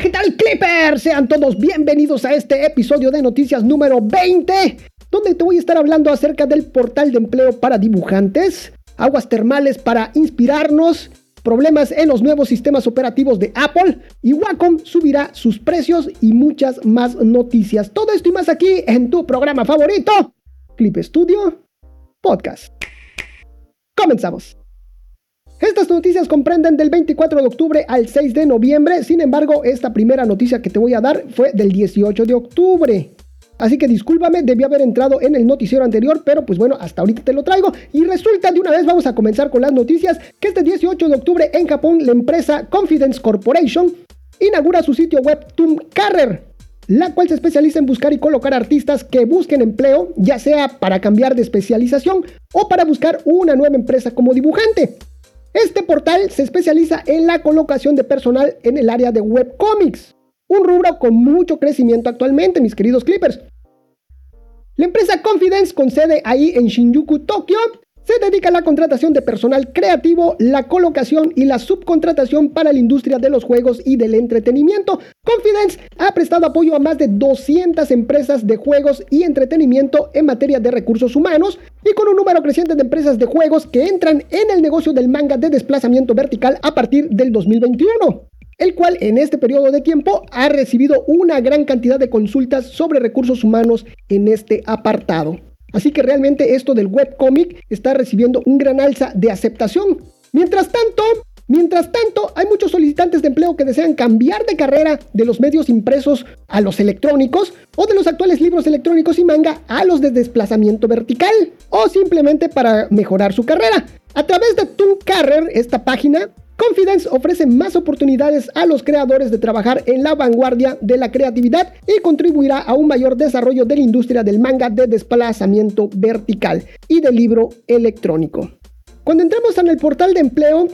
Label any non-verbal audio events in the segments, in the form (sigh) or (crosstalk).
¿qué tal Clippers? Sean todos bienvenidos a este episodio de Noticias número 20, donde te voy a estar hablando acerca del portal de empleo para dibujantes, aguas termales para inspirarnos, problemas en los nuevos sistemas operativos de Apple y Wacom subirá sus precios y muchas más noticias. Todo esto y más aquí en tu programa favorito, Clip Studio Podcast. Comenzamos. Estas noticias comprenden del 24 de octubre al 6 de noviembre, sin embargo, esta primera noticia que te voy a dar fue del 18 de octubre. Así que discúlpame, debí haber entrado en el noticiero anterior, pero pues bueno, hasta ahorita te lo traigo. Y resulta de una vez, vamos a comenzar con las noticias, que este 18 de octubre en Japón la empresa Confidence Corporation inaugura su sitio web Carrer, la cual se especializa en buscar y colocar artistas que busquen empleo, ya sea para cambiar de especialización o para buscar una nueva empresa como dibujante. Este portal se especializa en la colocación de personal en el área de webcomics, un rubro con mucho crecimiento actualmente, mis queridos clippers. La empresa Confidence, con sede ahí en Shinjuku, Tokio, se dedica a la contratación de personal creativo, la colocación y la subcontratación para la industria de los juegos y del entretenimiento. Confidence ha prestado apoyo a más de 200 empresas de juegos y entretenimiento en materia de recursos humanos y con un número creciente de empresas de juegos que entran en el negocio del manga de desplazamiento vertical a partir del 2021 el cual en este periodo de tiempo ha recibido una gran cantidad de consultas sobre recursos humanos en este apartado. Así que realmente esto del webcomic está recibiendo un gran alza de aceptación. Mientras tanto, Mientras tanto, hay muchos solicitantes de empleo que desean cambiar de carrera de los medios impresos a los electrónicos o de los actuales libros electrónicos y manga a los de desplazamiento vertical o simplemente para mejorar su carrera. A través de Toon Carrer, esta página, Confidence ofrece más oportunidades a los creadores de trabajar en la vanguardia de la creatividad y contribuirá a un mayor desarrollo de la industria del manga de desplazamiento vertical y del libro electrónico. Cuando entramos en el portal de empleo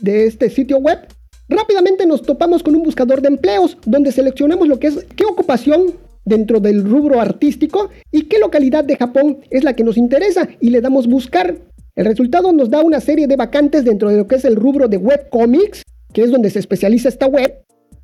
de este sitio web, rápidamente nos topamos con un buscador de empleos donde seleccionamos lo que es qué ocupación dentro del rubro artístico y qué localidad de Japón es la que nos interesa y le damos buscar. El resultado nos da una serie de vacantes dentro de lo que es el rubro de webcomics, que es donde se especializa esta web.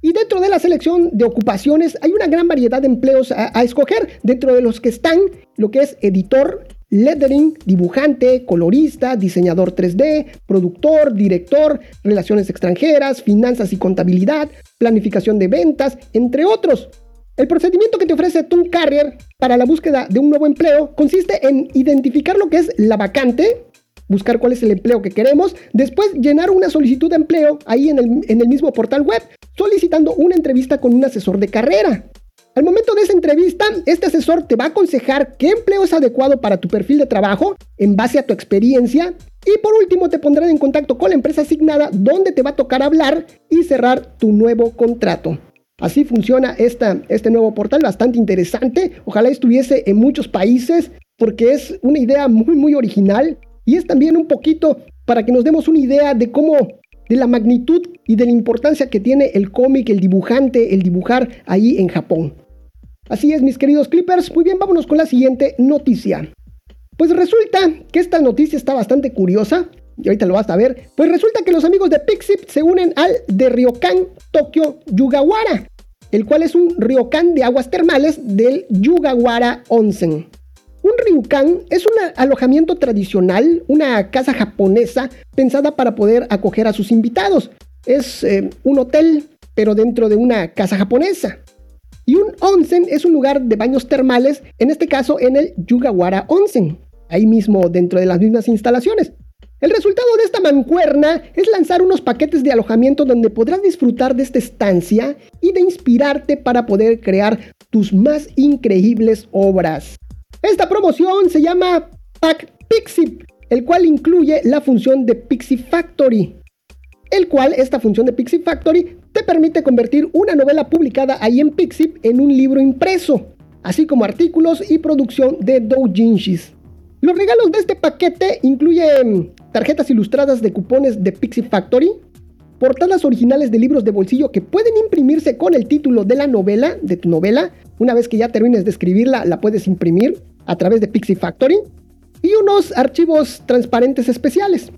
Y dentro de la selección de ocupaciones hay una gran variedad de empleos a, escoger, dentro de los que están lo que es editor, lettering, dibujante, colorista, diseñador 3D, productor, director, relaciones extranjeras, finanzas y contabilidad, planificación de ventas, entre otros. El procedimiento que te ofrece Toon Carrier para la búsqueda de un nuevo empleo consiste en identificar lo que es la vacante, buscar cuál es el empleo que queremos, después llenar una solicitud de empleo ahí en el, mismo portal web, solicitando una entrevista con un asesor de carrera. Al momento de esa entrevista, este asesor te va a aconsejar qué empleo es adecuado para tu perfil de trabajo en base a tu experiencia y por último te pondrán en contacto con la empresa asignada donde te va a tocar hablar y cerrar tu nuevo contrato. Así funciona esta, este nuevo portal, bastante interesante. Ojalá estuviese en muchos países porque es una idea muy muy original y es también un poquito para que nos demos una idea de cómo, de la magnitud y de la importancia que tiene el cómic, el dibujante, el dibujar ahí en Japón. Así es, mis queridos clippers. Muy bien, vámonos con la siguiente noticia. Pues resulta que esta noticia está bastante curiosa. Y ahorita lo vas a ver. Pues resulta que los amigos de Pixip se unen al de Ryokan Tokyo Yugawara, el cual es un ryokan de aguas termales del Yugawara Onsen. Ryukan es un alojamiento tradicional, una casa japonesa pensada para poder acoger a sus invitados. Es eh, un hotel, pero dentro de una casa japonesa. Y un onsen es un lugar de baños termales, en este caso en el Yugawara Onsen, ahí mismo dentro de las mismas instalaciones. El resultado de esta mancuerna es lanzar unos paquetes de alojamiento donde podrás disfrutar de esta estancia y de inspirarte para poder crear tus más increíbles obras. Esta promoción se llama Pack Pixie, el cual incluye la función de Pixie Factory, el cual esta función de Pixie Factory te permite convertir una novela publicada ahí en Pixie en un libro impreso, así como artículos y producción de doujinshis. Los regalos de este paquete incluyen tarjetas ilustradas de cupones de Pixie Factory, portadas originales de libros de bolsillo que pueden imprimirse con el título de la novela, de tu novela. Una vez que ya termines de escribirla, la puedes imprimir a través de Pixie Factory. Y unos archivos transparentes especiales.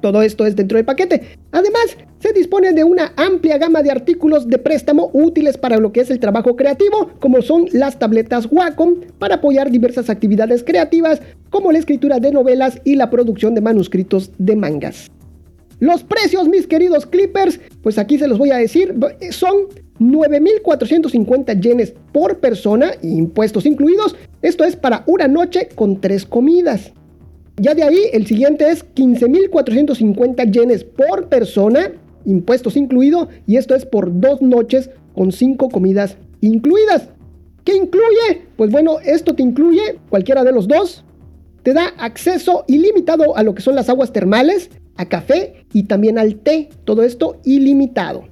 Todo esto es dentro del paquete. Además, se dispone de una amplia gama de artículos de préstamo útiles para lo que es el trabajo creativo, como son las tabletas Wacom, para apoyar diversas actividades creativas, como la escritura de novelas y la producción de manuscritos de mangas. Los precios, mis queridos clippers, pues aquí se los voy a decir, son 9.450 yenes por persona, impuestos incluidos. Esto es para una noche con tres comidas. Ya de ahí, el siguiente es 15.450 yenes por persona, impuestos incluidos, y esto es por dos noches con cinco comidas incluidas. ¿Qué incluye? Pues bueno, esto te incluye cualquiera de los dos. Te da acceso ilimitado a lo que son las aguas termales, a café y también al té. Todo esto ilimitado.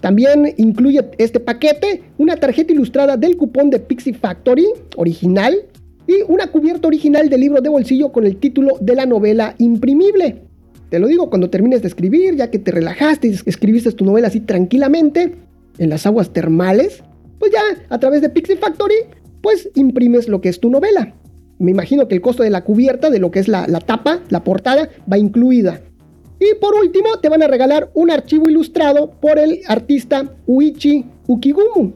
También incluye este paquete una tarjeta ilustrada del cupón de Pixie Factory original y una cubierta original del libro de bolsillo con el título de la novela imprimible. Te lo digo, cuando termines de escribir, ya que te relajaste y escribiste tu novela así tranquilamente en las aguas termales, pues ya a través de Pixie Factory, pues imprimes lo que es tu novela. Me imagino que el costo de la cubierta, de lo que es la, la tapa, la portada, va incluida. Y por último, te van a regalar un archivo ilustrado por el artista Uichi Ukigumu.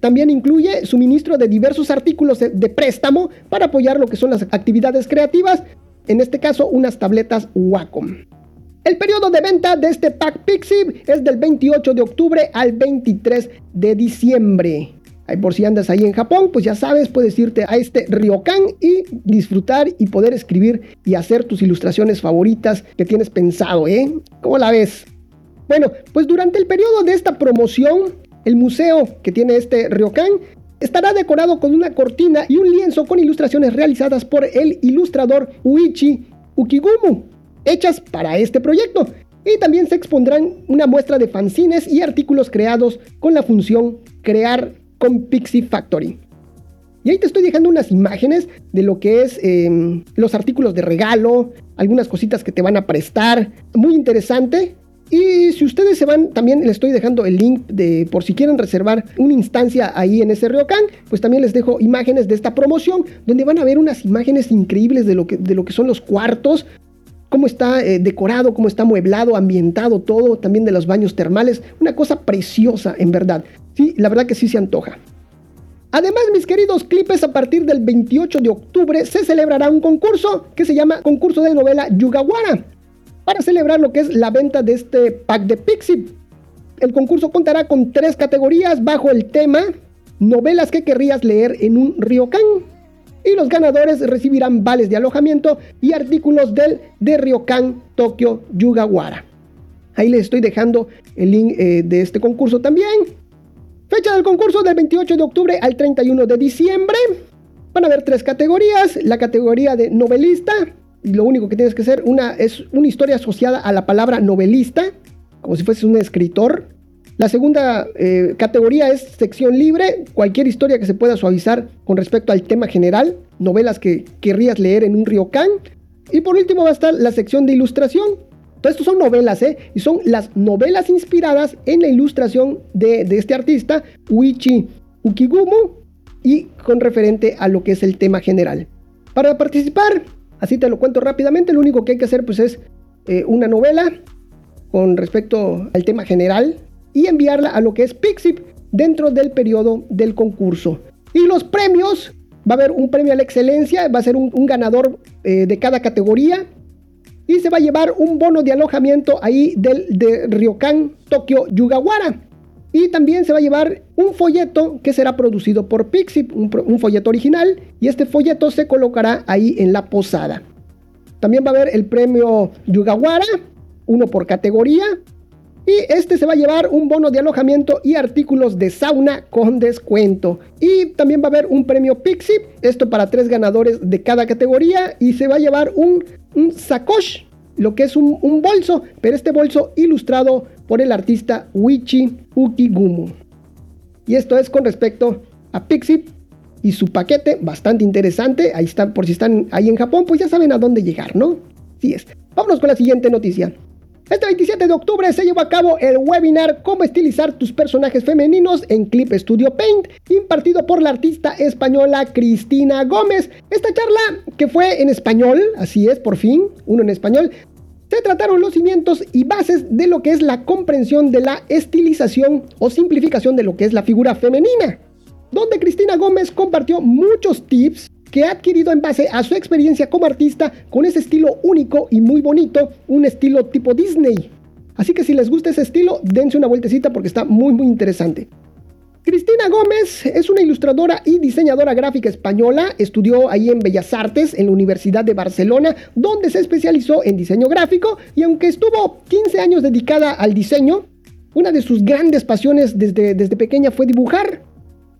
También incluye suministro de diversos artículos de, préstamo para apoyar lo que son las actividades creativas, en este caso unas tabletas Wacom. El periodo de venta de este pack Pixie es del 28 de octubre al 23 de diciembre. Por si andas ahí en Japón, pues ya sabes, puedes irte a este Ryokan y disfrutar y poder escribir y hacer tus ilustraciones favoritas que tienes pensado, ¿eh? ¿Cómo la ves? Bueno, pues durante el periodo de esta promoción, el museo que tiene este Ryokan estará decorado con una cortina y un lienzo con ilustraciones realizadas por el ilustrador Uichi Ukigumu, hechas para este proyecto. Y también se expondrán una muestra de fanzines y artículos creados con la función crear con Pixie Factory. Y ahí te estoy dejando unas imágenes de lo que es em, los artículos de regalo, algunas cositas que te van a prestar. Muy interesante. Y si ustedes se van, también les estoy dejando el link de por si quieren reservar una instancia ahí en ese Ryokan, pues también les dejo imágenes de esta promoción, donde van a ver unas imágenes increíbles de lo que, de lo que son los cuartos, cómo está eh, decorado, cómo está mueblado, ambientado todo, también de los baños termales. Una cosa preciosa, en verdad. Sí, la verdad que sí se antoja. Además, mis queridos clipes, a partir del 28 de octubre se celebrará un concurso que se llama Concurso de Novela Yugawara para celebrar lo que es la venta de este pack de Pixie. El concurso contará con tres categorías bajo el tema Novelas que querrías leer en un ryokan. Y los ganadores recibirán vales de alojamiento y artículos del de Ryokan Tokyo Yugawara. Ahí les estoy dejando el link eh, de este concurso también. Fecha del concurso del 28 de octubre al 31 de diciembre. Van a haber tres categorías. La categoría de novelista. Y lo único que tienes que hacer una, es una historia asociada a la palabra novelista. Como si fueses un escritor. La segunda eh, categoría es sección libre. Cualquier historia que se pueda suavizar con respecto al tema general. Novelas que querrías leer en un ryokan. Y por último va a estar la sección de ilustración todo esto son novelas, ¿eh? Y son las novelas inspiradas en la ilustración de, este artista, Uichi Ukigumu, y con referente a lo que es el tema general. Para participar, así te lo cuento rápidamente, lo único que hay que hacer pues es eh, una novela con respecto al tema general y enviarla a lo que es Pixip dentro del periodo del concurso. Y los premios, va a haber un premio a la excelencia, va a ser un, ganador eh, de cada categoría y se va a llevar un bono de alojamiento ahí del de Ryokan Tokyo Yugawara. Y también se va a llevar un folleto que será producido por Pixie, un, folleto original, y este folleto se colocará ahí en la posada. También va a haber el premio Yugawara, uno por categoría, y este se va a llevar un bono de alojamiento y artículos de sauna con descuento. Y también va a haber un premio Pixie, esto para tres ganadores de cada categoría, y se va a llevar un un sacoche, lo que es un, bolso, pero este bolso ilustrado por el artista Wichi Ukigumu. Y esto es con respecto a Pixie y su paquete, bastante interesante. Ahí están, por si están ahí en Japón, pues ya saben a dónde llegar, ¿no? Sí es. Vámonos con la siguiente noticia. Este 27 de octubre se llevó a cabo el webinar Cómo estilizar tus personajes femeninos en Clip Studio Paint, impartido por la artista española Cristina Gómez. Esta charla, que fue en español, así es, por fin, uno en español, se trataron los cimientos y bases de lo que es la comprensión de la estilización o simplificación de lo que es la figura femenina, donde Cristina Gómez compartió muchos tips que ha adquirido en base a su experiencia como artista con ese estilo único y muy bonito, un estilo tipo Disney. Así que si les gusta ese estilo, dense una vueltecita porque está muy muy interesante. Cristina Gómez es una ilustradora y diseñadora gráfica española. Estudió ahí en Bellas Artes en la Universidad de Barcelona, donde se especializó en diseño gráfico y aunque estuvo 15 años dedicada al diseño, una de sus grandes pasiones desde, desde pequeña fue dibujar.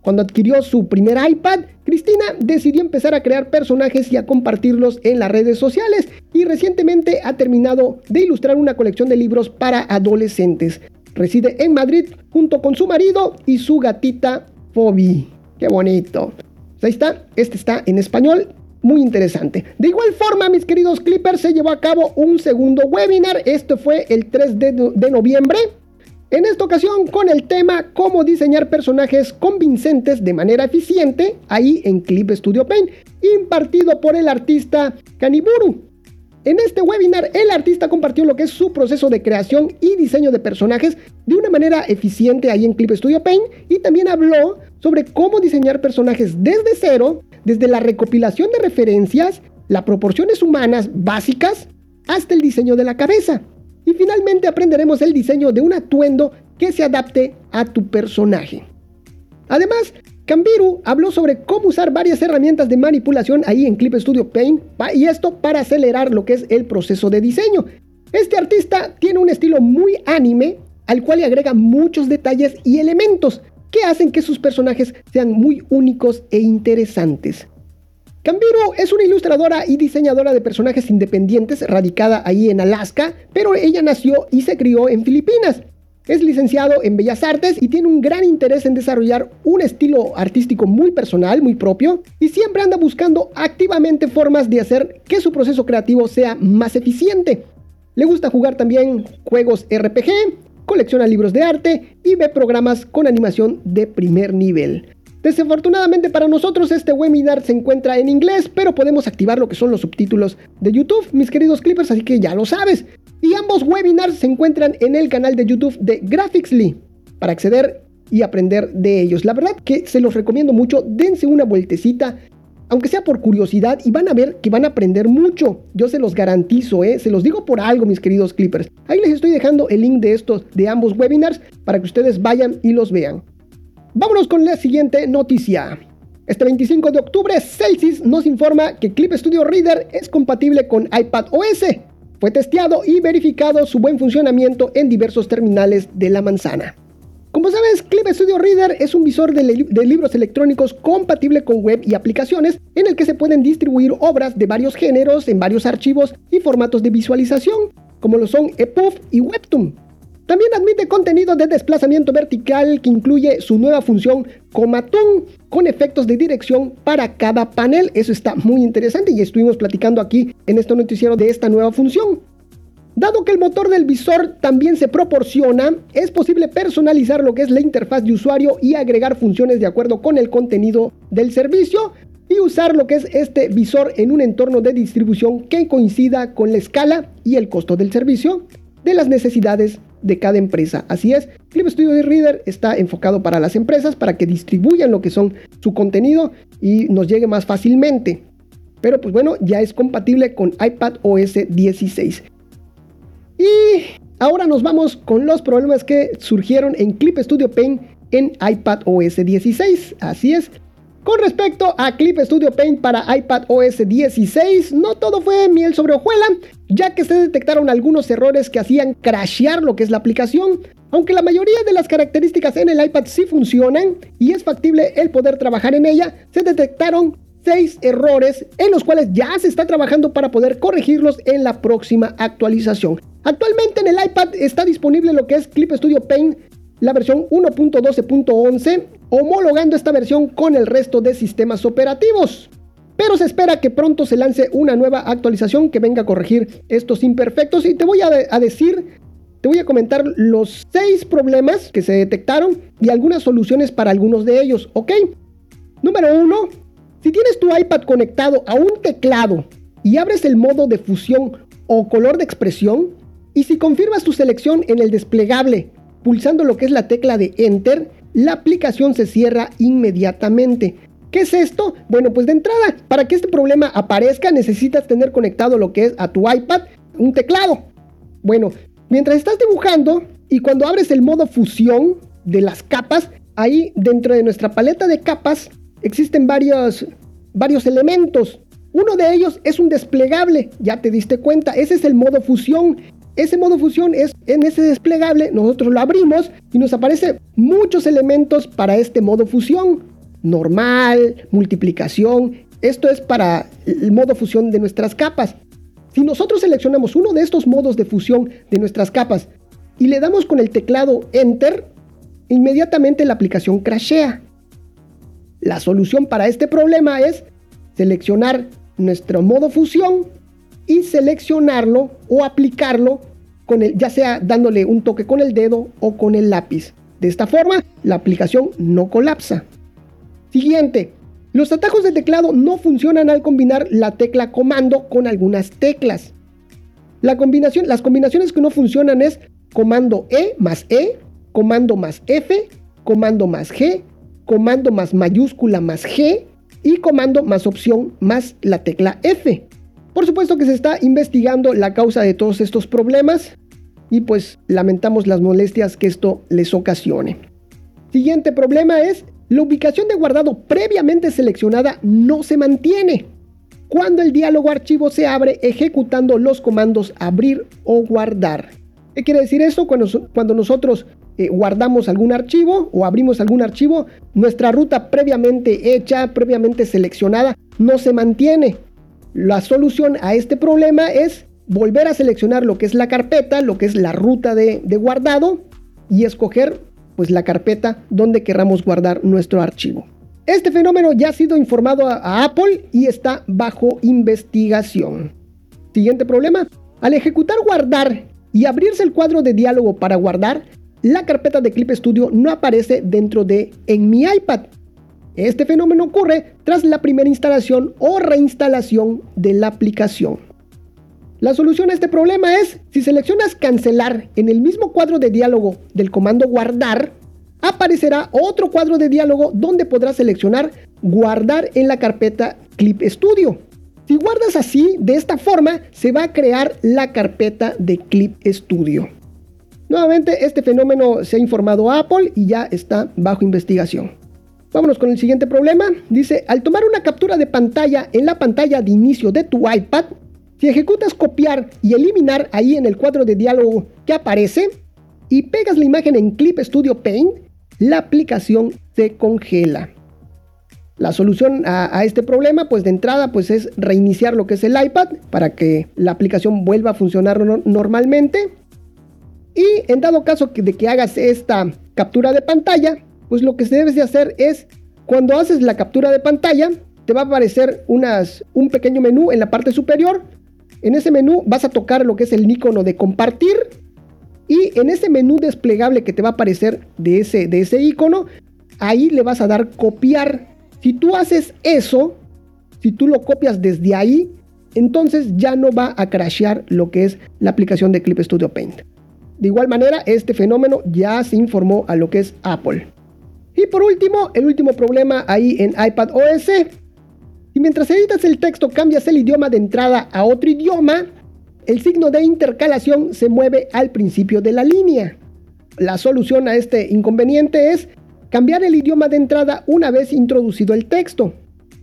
Cuando adquirió su primer iPad, Cristina decidió empezar a crear personajes y a compartirlos en las redes sociales y recientemente ha terminado de ilustrar una colección de libros para adolescentes. Reside en Madrid junto con su marido y su gatita Fobi. Qué bonito. Pues ahí está, este está en español, muy interesante. De igual forma, mis queridos Clippers, se llevó a cabo un segundo webinar. Este fue el 3 de, de noviembre. En esta ocasión con el tema cómo diseñar personajes convincentes de manera eficiente, ahí en Clip Studio Paint, impartido por el artista Kaniburu. En este webinar, el artista compartió lo que es su proceso de creación y diseño de personajes de una manera eficiente ahí en Clip Studio Paint y también habló sobre cómo diseñar personajes desde cero, desde la recopilación de referencias, las proporciones humanas básicas, hasta el diseño de la cabeza. Y finalmente aprenderemos el diseño de un atuendo que se adapte a tu personaje. Además, Cambiru habló sobre cómo usar varias herramientas de manipulación ahí en Clip Studio Paint y esto para acelerar lo que es el proceso de diseño. Este artista tiene un estilo muy anime al cual le agrega muchos detalles y elementos que hacen que sus personajes sean muy únicos e interesantes. Cambiru es una ilustradora y diseñadora de personajes independientes radicada ahí en Alaska, pero ella nació y se crió en Filipinas. Es licenciado en Bellas Artes y tiene un gran interés en desarrollar un estilo artístico muy personal, muy propio, y siempre anda buscando activamente formas de hacer que su proceso creativo sea más eficiente. Le gusta jugar también juegos RPG, colecciona libros de arte y ve programas con animación de primer nivel. Desafortunadamente para nosotros este webinar se encuentra en inglés, pero podemos activar lo que son los subtítulos de YouTube, mis queridos clippers, así que ya lo sabes. Y ambos webinars se encuentran en el canal de YouTube de Graphicsly para acceder y aprender de ellos. La verdad que se los recomiendo mucho, dense una vueltecita, aunque sea por curiosidad, y van a ver que van a aprender mucho. Yo se los garantizo, ¿eh? se los digo por algo, mis queridos clippers. Ahí les estoy dejando el link de estos, de ambos webinars, para que ustedes vayan y los vean. Vámonos con la siguiente noticia. Este 25 de octubre, Celsius nos informa que Clip Studio Reader es compatible con iPad OS. Fue testeado y verificado su buen funcionamiento en diversos terminales de la manzana. Como sabes, Clip Studio Reader es un visor de, de, libros electrónicos compatible con web y aplicaciones en el que se pueden distribuir obras de varios géneros en varios archivos y formatos de visualización, como lo son EPUB y Webtoon. También admite contenido de desplazamiento vertical que incluye su nueva función Comatón con efectos de dirección para cada panel. Eso está muy interesante y estuvimos platicando aquí en este noticiero de esta nueva función. Dado que el motor del visor también se proporciona, es posible personalizar lo que es la interfaz de usuario y agregar funciones de acuerdo con el contenido del servicio y usar lo que es este visor en un entorno de distribución que coincida con la escala y el costo del servicio de las necesidades de cada empresa. Así es, Clip Studio Reader está enfocado para las empresas para que distribuyan lo que son su contenido y nos llegue más fácilmente. Pero pues bueno, ya es compatible con iPad OS 16. Y ahora nos vamos con los problemas que surgieron en Clip Studio Paint en iPad OS 16. Así es, con respecto a Clip Studio Paint para iPad OS 16, no todo fue miel sobre hojuela, ya que se detectaron algunos errores que hacían crashear lo que es la aplicación. Aunque la mayoría de las características en el iPad sí funcionan y es factible el poder trabajar en ella, se detectaron 6 errores en los cuales ya se está trabajando para poder corregirlos en la próxima actualización. Actualmente en el iPad está disponible lo que es Clip Studio Paint la versión 1.12.11, homologando esta versión con el resto de sistemas operativos. Pero se espera que pronto se lance una nueva actualización que venga a corregir estos imperfectos y te voy a, decir, te voy a comentar los 6 problemas que se detectaron y algunas soluciones para algunos de ellos, ¿ok? Número 1. Si tienes tu iPad conectado a un teclado y abres el modo de fusión o color de expresión. Y si confirmas tu selección en el desplegable pulsando lo que es la tecla de Enter, la aplicación se cierra inmediatamente. ¿Qué es esto? Bueno, pues de entrada, para que este problema aparezca necesitas tener conectado lo que es a tu iPad un teclado. Bueno, mientras estás dibujando y cuando abres el modo fusión de las capas, ahí dentro de nuestra paleta de capas existen varios, varios elementos. Uno de ellos es un desplegable, ya te diste cuenta, ese es el modo fusión. Ese modo fusión es en ese desplegable, nosotros lo abrimos y nos aparece muchos elementos para este modo fusión. Normal, multiplicación, esto es para el modo fusión de nuestras capas. Si nosotros seleccionamos uno de estos modos de fusión de nuestras capas y le damos con el teclado Enter, inmediatamente la aplicación crashea. La solución para este problema es seleccionar nuestro modo fusión y seleccionarlo o aplicarlo con el, ya sea dándole un toque con el dedo o con el lápiz. De esta forma, la aplicación no colapsa. Siguiente, los atajos de teclado no funcionan al combinar la tecla comando con algunas teclas. La combinación, las combinaciones que no funcionan es comando E más E, comando más F, comando más G, comando más mayúscula más G y comando más opción más la tecla F. Por supuesto que se está investigando la causa de todos estos problemas y pues lamentamos las molestias que esto les ocasione. Siguiente problema es la ubicación de guardado previamente seleccionada no se mantiene cuando el diálogo archivo se abre ejecutando los comandos abrir o guardar. ¿Qué quiere decir eso? Cuando, nosotros eh, guardamos algún archivo o abrimos algún archivo, nuestra ruta previamente hecha, previamente seleccionada, no se mantiene. La solución a este problema es volver a seleccionar lo que es la carpeta, lo que es la ruta de, guardado y escoger pues la carpeta donde queramos guardar nuestro archivo. Este fenómeno ya ha sido informado a, Apple y está bajo investigación. Siguiente problema. Al ejecutar guardar y abrirse el cuadro de diálogo para guardar, la carpeta de Clip Studio no aparece dentro de En mi iPad. Este fenómeno ocurre tras la primera instalación o reinstalación de la aplicación. La solución a este problema es, si seleccionas cancelar en el mismo cuadro de diálogo del comando guardar, aparecerá otro cuadro de diálogo donde podrás seleccionar guardar en la carpeta Clip Studio. Si guardas así, de esta forma, se va a crear la carpeta de Clip Studio. Nuevamente, este fenómeno se ha informado a Apple y ya está bajo investigación. Vámonos con el siguiente problema. Dice, al tomar una captura de pantalla en la pantalla de inicio de tu iPad, si ejecutas copiar y eliminar ahí en el cuadro de diálogo que aparece y pegas la imagen en Clip Studio Paint, la aplicación se congela. La solución a, este problema, pues de entrada, pues es reiniciar lo que es el iPad para que la aplicación vuelva a funcionar normalmente. Y en dado caso de que hagas esta captura de pantalla, pues lo que debes de hacer es, cuando haces la captura de pantalla, te va a aparecer un pequeño menú en la parte superior en ese menú vas a tocar lo que es el icono de compartir y en ese menú desplegable que te va a aparecer de ese, de ese icono, ahí le vas a dar copiar. Si tú haces eso, si tú lo copias desde ahí, entonces ya no va a crashear lo que es la aplicación de Clip Studio Paint. De igual manera, este fenómeno ya se informó a lo que es Apple. Y por último, el último problema ahí en iPad OS y mientras editas el texto cambias el idioma de entrada a otro idioma, el signo de intercalación se mueve al principio de la línea. La solución a este inconveniente es cambiar el idioma de entrada una vez introducido el texto.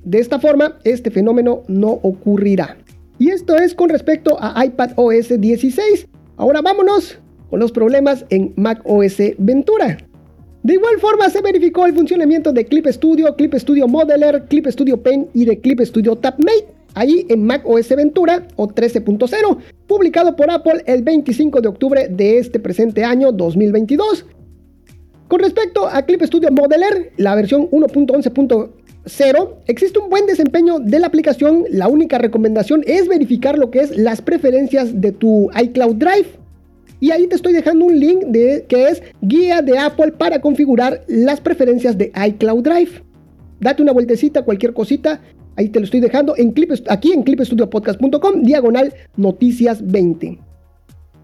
De esta forma, este fenómeno no ocurrirá. Y esto es con respecto a iPad OS 16. Ahora vámonos con los problemas en Mac OS Ventura. De igual forma se verificó el funcionamiento de Clip Studio, Clip Studio Modeler, Clip Studio Paint y de Clip Studio TapMate ahí en Mac OS Ventura o 13.0, publicado por Apple el 25 de octubre de este presente año 2022. Con respecto a Clip Studio Modeler, la versión 1.11.0, existe un buen desempeño de la aplicación. La única recomendación es verificar lo que es las preferencias de tu iCloud Drive. Y ahí te estoy dejando un link de, que es guía de Apple para configurar las preferencias de iCloud Drive. Date una vueltecita, cualquier cosita. Ahí te lo estoy dejando en clip, aquí en clipstudiopodcast.com, diagonal noticias 20.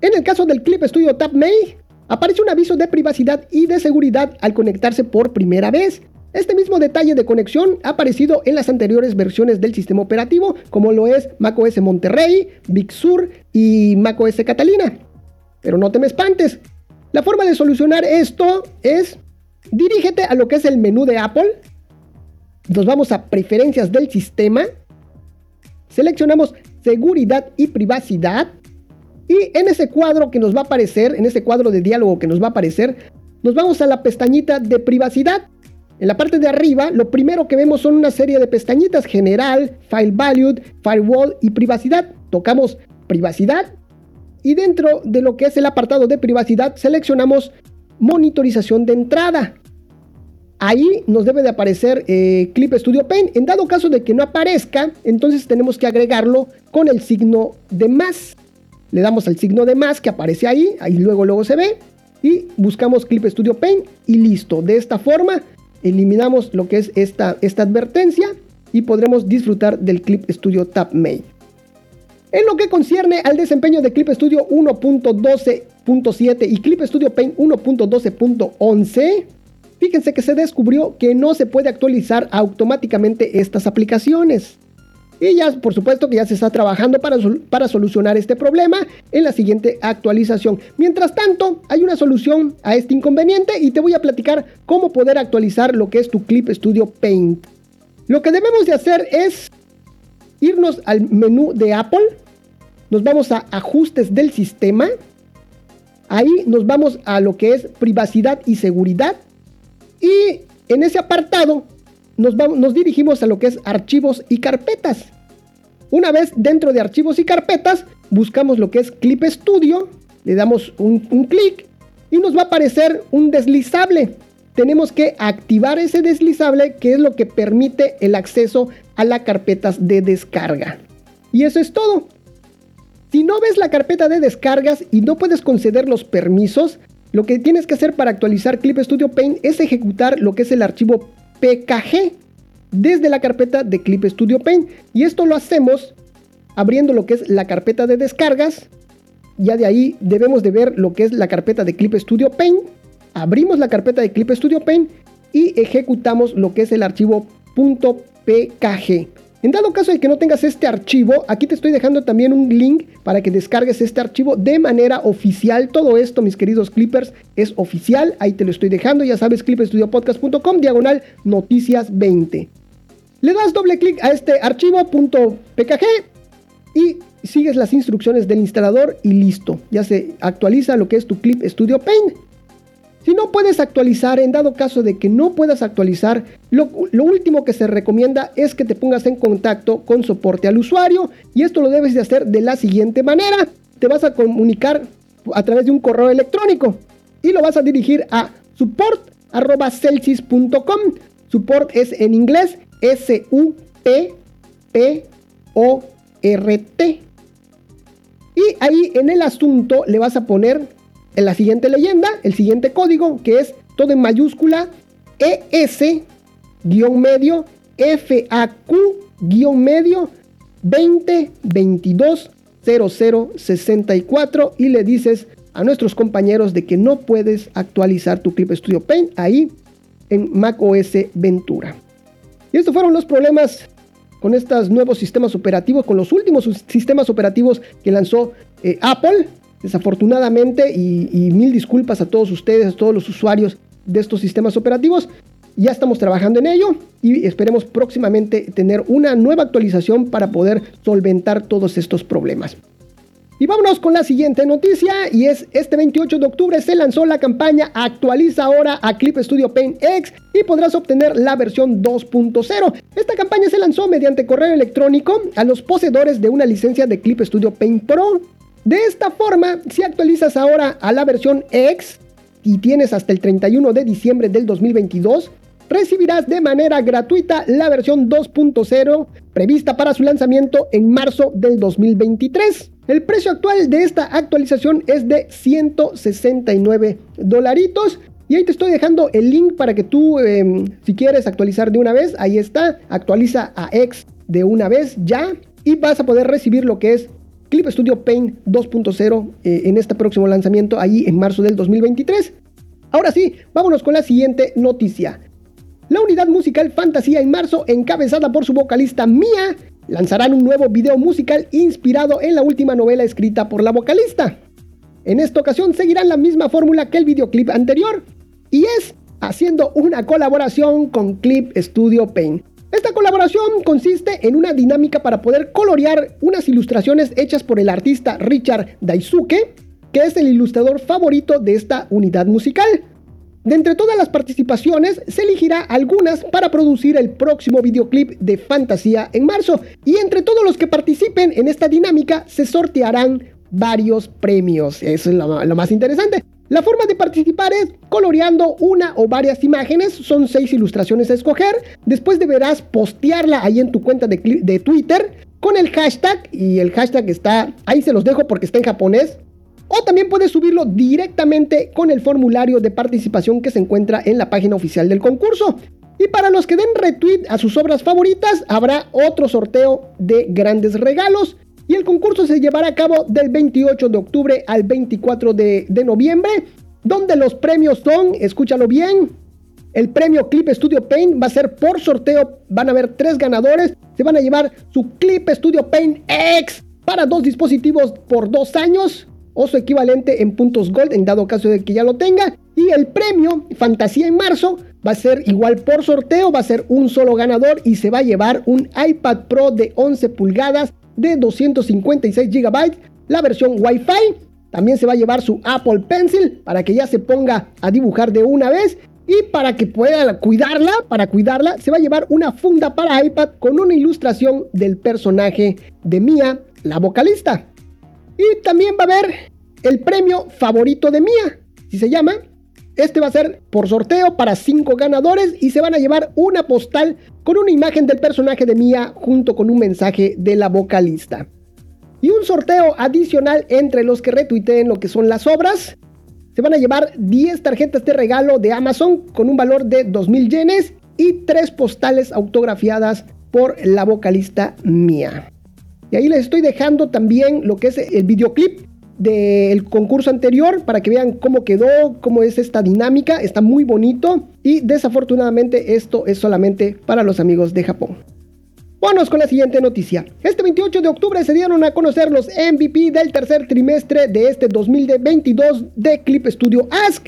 En el caso del Clip Studio Tab May, aparece un aviso de privacidad y de seguridad al conectarse por primera vez. Este mismo detalle de conexión ha aparecido en las anteriores versiones del sistema operativo, como lo es macOS Monterrey, Big Sur y macOS Catalina. Pero no te me espantes. La forma de solucionar esto es dirígete a lo que es el menú de Apple. Nos vamos a preferencias del sistema. Seleccionamos seguridad y privacidad. Y en ese cuadro que nos va a aparecer, en ese cuadro de diálogo que nos va a aparecer, nos vamos a la pestañita de privacidad. En la parte de arriba, lo primero que vemos son una serie de pestañitas, general, file valued, firewall y privacidad. Tocamos privacidad y dentro de lo que es el apartado de privacidad seleccionamos monitorización de entrada. Ahí nos debe de aparecer eh, Clip Studio Paint. En dado caso de que no aparezca, entonces tenemos que agregarlo con el signo de más. Le damos al signo de más que aparece ahí, ahí luego luego se ve y buscamos Clip Studio Paint y listo. De esta forma eliminamos lo que es esta, esta advertencia y podremos disfrutar del Clip Studio Tab Main. En lo que concierne al desempeño de Clip Studio 1.12.7 y Clip Studio Paint 1.12.11, fíjense que se descubrió que no se puede actualizar automáticamente estas aplicaciones. Y ya, por supuesto que ya se está trabajando para, para solucionar este problema en la siguiente actualización. Mientras tanto, hay una solución a este inconveniente y te voy a platicar cómo poder actualizar lo que es tu Clip Studio Paint. Lo que debemos de hacer es irnos al menú de Apple, nos vamos a ajustes del sistema, ahí nos vamos a lo que es privacidad y seguridad y en ese apartado nos, vamos, nos dirigimos a lo que es archivos y carpetas. Una vez dentro de archivos y carpetas, buscamos lo que es Clip Studio, le damos un, un clic y nos va a aparecer un deslizable. Tenemos que activar ese deslizable que es lo que permite el acceso a las carpetas de descarga. Y eso es todo. Si no ves la carpeta de descargas y no puedes conceder los permisos, lo que tienes que hacer para actualizar Clip Studio Paint es ejecutar lo que es el archivo PKG desde la carpeta de Clip Studio Paint. Y esto lo hacemos abriendo lo que es la carpeta de descargas. Ya de ahí debemos de ver lo que es la carpeta de Clip Studio Paint. Abrimos la carpeta de Clip Studio Paint y ejecutamos lo que es el archivo .pkg. En dado caso de que no tengas este archivo, aquí te estoy dejando también un link para que descargues este archivo de manera oficial. Todo esto, mis queridos clippers, es oficial. Ahí te lo estoy dejando. Ya sabes, clipstudiopodcast.com, diagonal noticias 20. Le das doble clic a este archivo .pkg y sigues las instrucciones del instalador y listo. Ya se actualiza lo que es tu Clip Studio Paint. Si no puedes actualizar, en dado caso de que no puedas actualizar, lo, último que se recomienda es que te pongas en contacto con soporte al usuario y esto lo debes de hacer de la siguiente manera. Te vas a comunicar a través de un correo electrónico y lo vas a dirigir a support.celsis.com. Support es en inglés S-U-P-P-O-R-T. Y ahí en el asunto le vas a poner en la siguiente leyenda, el siguiente código, que es todo en mayúscula ES-medio FAQ-medio 2022 0064 y le dices a nuestros compañeros de que no puedes actualizar tu Clip Studio Paint ahí en macOS Ventura. Y estos fueron los problemas con estos nuevos sistemas operativos, con los últimos sistemas operativos que lanzó eh, Apple. Desafortunadamente, y, mil disculpas a todos ustedes, a todos los usuarios de estos sistemas operativos, ya estamos trabajando en ello y esperemos próximamente tener una nueva actualización para poder solventar todos estos problemas. Y vámonos con la siguiente noticia y es este 28 de octubre se lanzó la campaña Actualiza ahora a Clip Studio Paint X y podrás obtener la versión 2.0. Esta campaña se lanzó mediante correo electrónico a los poseedores de una licencia de Clip Studio Paint Pro. De esta forma, si actualizas ahora a la versión X y tienes hasta el 31 de diciembre del 2022, recibirás de manera gratuita la versión 2.0 prevista para su lanzamiento en marzo del 2023. El precio actual de esta actualización es de 169 dolaritos. Y ahí te estoy dejando el link para que tú, em, si quieres actualizar de una vez, ahí está, actualiza a X de una vez ya y vas a poder recibir lo que es Clip Studio Paint 2.0 eh, en este próximo lanzamiento ahí en marzo del 2023. Ahora sí, vámonos con la siguiente noticia. La unidad musical Fantasía en marzo, encabezada por su vocalista Mia, lanzarán un nuevo video musical inspirado en la última novela escrita por la vocalista. En esta ocasión seguirán la misma fórmula que el videoclip anterior, y es haciendo una colaboración con Clip Studio Paint. Esta colaboración consiste en una dinámica para poder colorear unas ilustraciones hechas por el artista Richard Daisuke, que es el ilustrador favorito de esta unidad musical. De entre todas las participaciones, se elegirá algunas para producir el próximo videoclip de Fantasía en marzo. Y entre todos los que participen en esta dinámica, se sortearán varios premios. Eso es lo, más interesante. La forma de participar es coloreando una o varias imágenes, son seis ilustraciones a escoger, después deberás postearla ahí en tu cuenta de, Twitter con el hashtag, y el hashtag está, ahí se los dejo porque está en japonés, o también puedes subirlo directamente con el formulario de participación que se encuentra en la página oficial del concurso. Y para los que den retweet a sus obras favoritas, habrá otro sorteo de grandes regalos y el concurso se llevará a cabo del 28 de octubre al 24 de, noviembre, donde los premios son, escúchalo bien, el premio Clip Studio Paint va a ser por sorteo, van a haber tres ganadores, se van a llevar su Clip Studio Paint X para dos dispositivos por dos años o su equivalente en puntos gold en dado caso de que ya lo tenga. Y el premio Fantasía en marzo va a ser igual por sorteo, va a ser un solo ganador y se va a llevar un iPad Pro de 11 pulgadas de 256 GB, la versión Wi-Fi. También se va a llevar su Apple Pencil para que ya se ponga a dibujar de una vez. Y para que pueda cuidarla, para cuidarla, se va a llevar una funda para iPad con una ilustración del personaje de Mia, la vocalista. Y también va a haber el premio favorito de Mia, si se llama. Este va a ser por sorteo para 5 ganadores y se van a llevar una postal con una imagen del personaje de Mia junto con un mensaje de la vocalista. Y un sorteo adicional entre los que retuiteen lo que son las obras. Se van a llevar 10 tarjetas de regalo de Amazon con un valor de 2.000 yenes y 3 postales autografiadas por la vocalista Mia. Y ahí les estoy dejando también lo que es el videoclip del concurso anterior para que vean cómo quedó, cómo es esta dinámica. Está muy bonito y desafortunadamente esto es solamente para los amigos de Japón. Vamos con la siguiente noticia. Este 28 de octubre se dieron a conocer los MVP del tercer trimestre de este 2022 de Clip Studio Ask.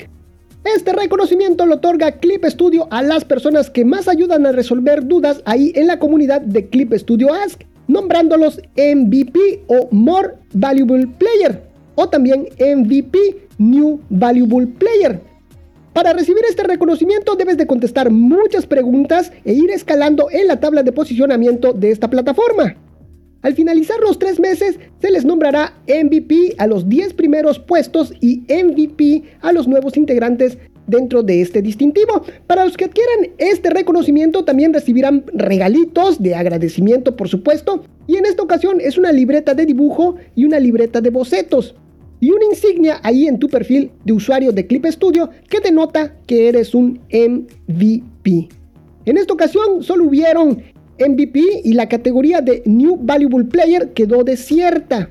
Este reconocimiento lo otorga Clip Studio a las personas que más ayudan a resolver dudas ahí en la comunidad de Clip Studio Ask, nombrándolos MVP o More Valuable Player o también MVP New Valuable Player. Para recibir este reconocimiento debes de contestar muchas preguntas e ir escalando en la tabla de posicionamiento de esta plataforma. Al finalizar los tres meses, se les nombrará MVP a los 10 primeros puestos y MVP a los nuevos integrantes dentro de este distintivo. Para los que adquieran este reconocimiento también recibirán regalitos de agradecimiento por supuesto y en esta ocasión es una libreta de dibujo y una libreta de bocetos y una insignia ahí en tu perfil de usuario de Clip Studio que denota que eres un MVP. En esta ocasión solo hubieron MVP y la categoría de New Valuable Player quedó desierta.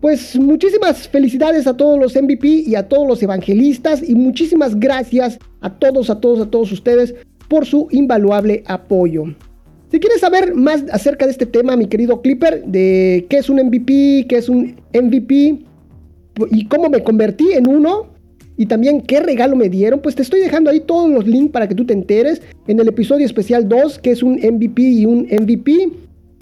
Pues muchísimas felicidades a todos los MVP y a todos los evangelistas y muchísimas gracias a todos, a todos, a todos ustedes por su invaluable apoyo. Si quieres saber más acerca de este tema, mi querido Clipper, de qué es un MVP, qué es un MVP, y cómo me convertí en uno y también qué regalo me dieron, pues te estoy dejando ahí todos los links para que tú te enteres en el episodio especial 2, que es un MVP y un MVP,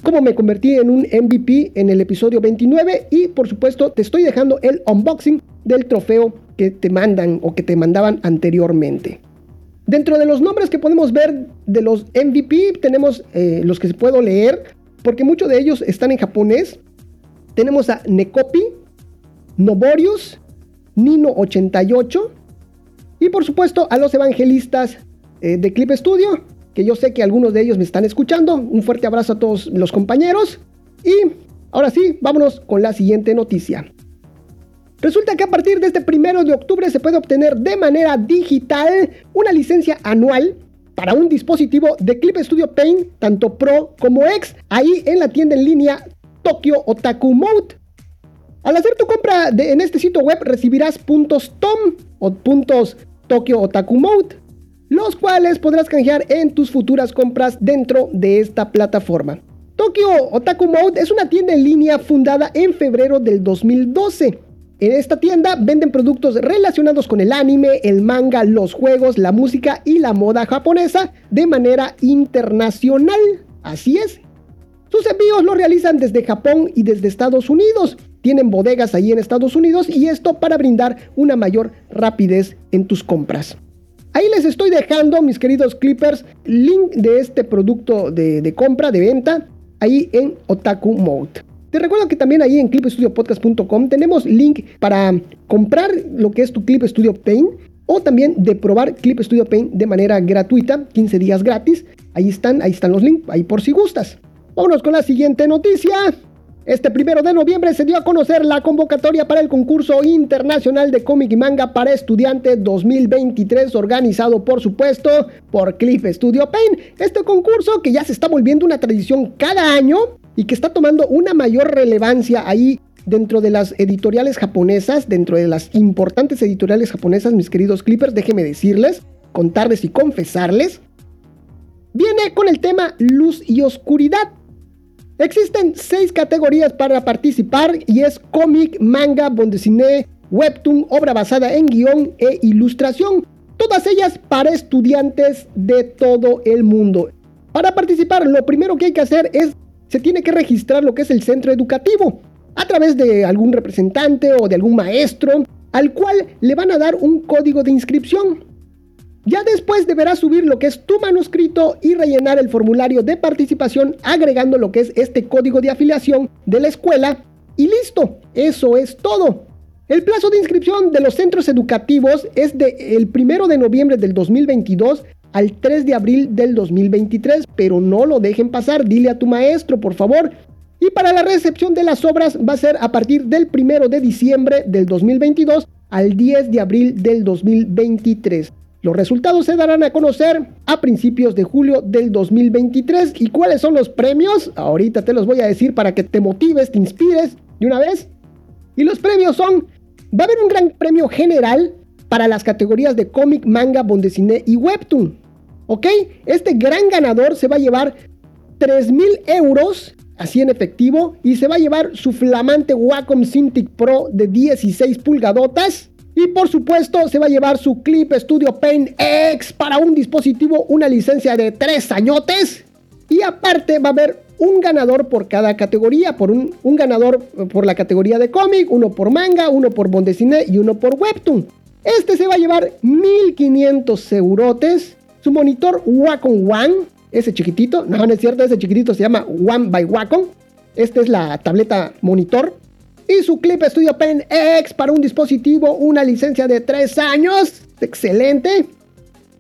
cómo me convertí en un MVP en el episodio 29 y por supuesto te estoy dejando el unboxing del trofeo que te mandan o que te mandaban anteriormente. Dentro de los nombres que podemos ver de los MVP tenemos eh, los que puedo leer porque muchos de ellos están en japonés. Tenemos a Nekopi, Novorius, Nino88 y por supuesto a los evangelistas eh, de Clip Studio, que yo sé que algunos de ellos me están escuchando. Un fuerte abrazo a todos los compañeros y ahora sí, vámonos con la siguiente noticia. Resulta que a partir de este primero de octubre se puede obtener de manera digital una licencia anual para un dispositivo de Clip Studio Paint, tanto Pro como X, ahí en la tienda en línea Tokyo Otaku Mode. Al hacer tu compra en este sitio web recibirás puntos TOM o puntos Tokyo Otaku Mode, los cuales podrás canjear en tus futuras compras dentro de esta plataforma. Tokyo Otaku Mode es una tienda en línea fundada en febrero del 2012 en esta tienda venden productos relacionados con el anime, el manga, los juegos, la música y la moda japonesa de manera internacional. Así es. Sus envíos los realizan desde Japón y desde Estados Unidos. Tienen bodegas ahí en Estados Unidos y esto para brindar una mayor rapidez en tus compras. Ahí les estoy dejando, mis queridos clippers, link de este producto de, compra, de venta, ahí en Otaku Mode. Te recuerdo que también ahí en clipstudiopodcast.com tenemos link para comprar lo que es tu Clip Studio Paint o también de probar Clip Studio Paint de manera gratuita, 15 días gratis. Ahí están, ahí están los links, ahí por si gustas. Vámonos con la siguiente noticia. Este primero de noviembre se dio a conocer la convocatoria para el concurso internacional de cómic y manga para estudiantes 2023, organizado por supuesto por Clip Studio Paint. Este concurso que ya se está volviendo una tradición cada año y que está tomando una mayor relevancia ahí dentro de las editoriales japonesas, dentro de las importantes editoriales japonesas, mis queridos clippers, déjenme decirles, contarles y confesarles, viene con el tema luz y oscuridad. Existen seis categorías para participar y es cómic, manga, bondesine, webtoon, obra basada en guion e ilustración. Todas ellas para estudiantes de todo el mundo. Para participar, lo primero que hay que hacer es se tiene que registrar lo que es el centro educativo a través de algún representante o de algún maestro al cual le van a dar un código de inscripción. Ya después deberás subir lo que es tu manuscrito y rellenar el formulario de participación agregando lo que es este código de afiliación de la escuela y listo, eso es todo. El plazo de inscripción de los centros educativos es del el 1 de noviembre del 2022 al 3 de abril del 2023, pero no lo dejen pasar, dile a tu maestro, por favor. Y para la recepción de las obras va a ser a partir del 1 de diciembre del 2022 al 10 de abril del 2023. Los resultados se darán a conocer a principios de julio del 2023. ¿Y cuáles son los premios? Ahorita te los voy a decir para que te motives, te inspires de una vez. Y los premios son, va a haber un gran premio general para las categorías de cómic, manga, bondesine y webtoon. ¿Ok? Este gran ganador se va a llevar 3 mil euros, así en efectivo, y se va a llevar su flamante Wacom Cintiq Pro de 16 pulgadotas. Y por supuesto se va a llevar su Clip Studio Paint X para un dispositivo, una licencia de 3 añotes. Y aparte va a haber un ganador por cada categoría, por un, ganador por la categoría de cómic, uno por manga, uno por bondesine y uno por webtoon. Este se va a llevar 1500 eurotes su monitor Wacom One, ese chiquitito, no, no es cierto, ese chiquitito se llama One by Wacom. Esta es la tableta monitor. Y su Clip Studio Pen X para un dispositivo, una licencia de 3 años. Excelente.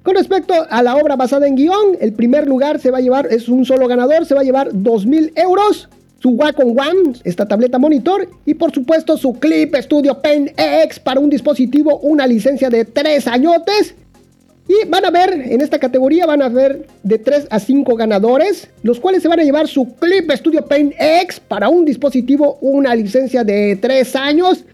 Con respecto a la obra basada en guion, el primer lugar se va a llevar, es un solo ganador, se va a llevar 2.000 euros. Su Wacom One, esta tableta monitor. Y por supuesto su Clip Studio Pen X para un dispositivo, una licencia de 3 añotes. Y van a ver, en esta categoría van a ver de 3 a 5 ganadores, los cuales se van a llevar su Clip Studio Paint X para un dispositivo, una licencia de 3 años.